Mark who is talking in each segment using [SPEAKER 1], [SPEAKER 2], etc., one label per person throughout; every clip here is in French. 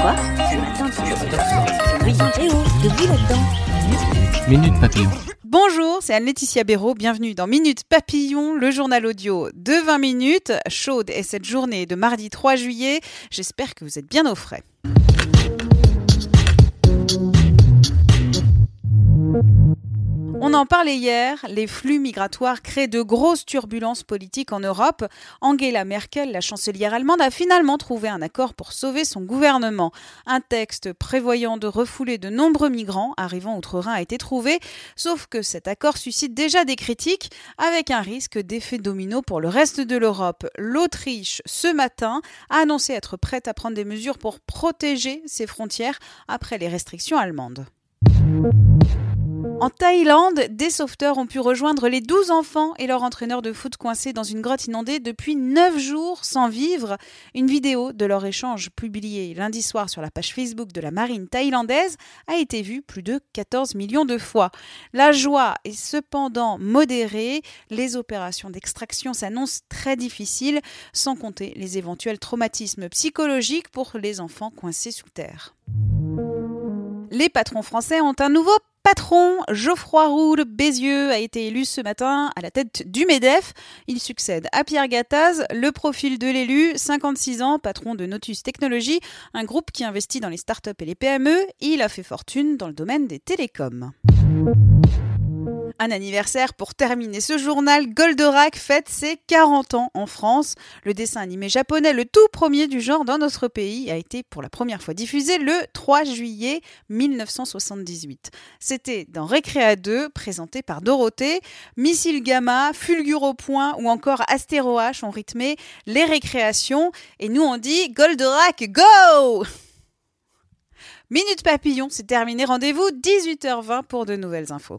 [SPEAKER 1] Quoi Ce matin, tu Oui, de là-dedans.
[SPEAKER 2] Minute Papillon.
[SPEAKER 3] Bonjour, c'est Anne-Laetitia Béraud. Bienvenue dans Minute Papillon, le journal audio de 20 minutes. Chaude est cette journée de mardi 3 juillet. J'espère que vous êtes bien au frais. On en parlait hier, les flux migratoires créent de grosses turbulences politiques en Europe. Angela Merkel, la chancelière allemande, a finalement trouvé un accord pour sauver son gouvernement. Un texte prévoyant de refouler de nombreux migrants arrivant outre-Rhin a été trouvé, sauf que cet accord suscite déjà des critiques, avec un risque d'effet domino pour le reste de l'Europe. L'Autriche, ce matin, a annoncé être prête à prendre des mesures pour protéger ses frontières après les restrictions allemandes. En Thaïlande, des sauveteurs ont pu rejoindre les 12 enfants et leur entraîneur de foot coincés dans une grotte inondée depuis 9 jours sans vivre. Une vidéo de leur échange publiée lundi soir sur la page Facebook de la marine thaïlandaise a été vue plus de 14 millions de fois. La joie est cependant modérée. Les opérations d'extraction s'annoncent très difficiles, sans compter les éventuels traumatismes psychologiques pour les enfants coincés sous terre. Les patrons français ont un nouveau patron. Geoffroy Roule Bézieux a été élu ce matin à la tête du MEDEF. Il succède à Pierre Gattaz. Le profil de l'élu, 56 ans, patron de Notus Technologies, un groupe qui investit dans les startups et les PME. Il a fait fortune dans le domaine des télécoms. Un anniversaire pour terminer ce journal. Goldorak fête ses 40 ans en France. Le dessin animé japonais, le tout premier du genre dans notre pays, a été pour la première fois diffusé le 3 juillet 1978. C'était dans Récréa 2, présenté par Dorothée. Missile Gamma, Fulgure au point ou encore Astéro H ont rythmé les récréations. Et nous on dit Goldorak, go Minute Papillon, c'est terminé. Rendez-vous 18h20 pour de nouvelles infos.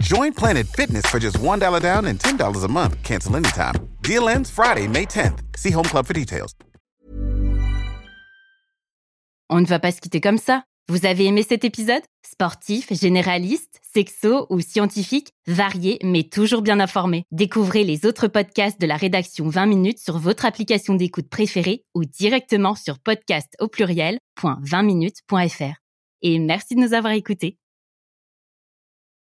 [SPEAKER 4] Join Planet Fitness for just $1 down and $10 a month. Cancel anytime. Deal ends Friday, May 10th. See Home Club for details.
[SPEAKER 5] On ne va pas se quitter comme ça. Vous avez aimé cet épisode? Sportif, généraliste, sexo ou scientifique, varié mais toujours bien informé. Découvrez les autres podcasts de la rédaction 20 minutes sur votre application d'écoute préférée ou directement sur podcast au pluriel.20minutes.fr. Et merci de nous avoir écoutés.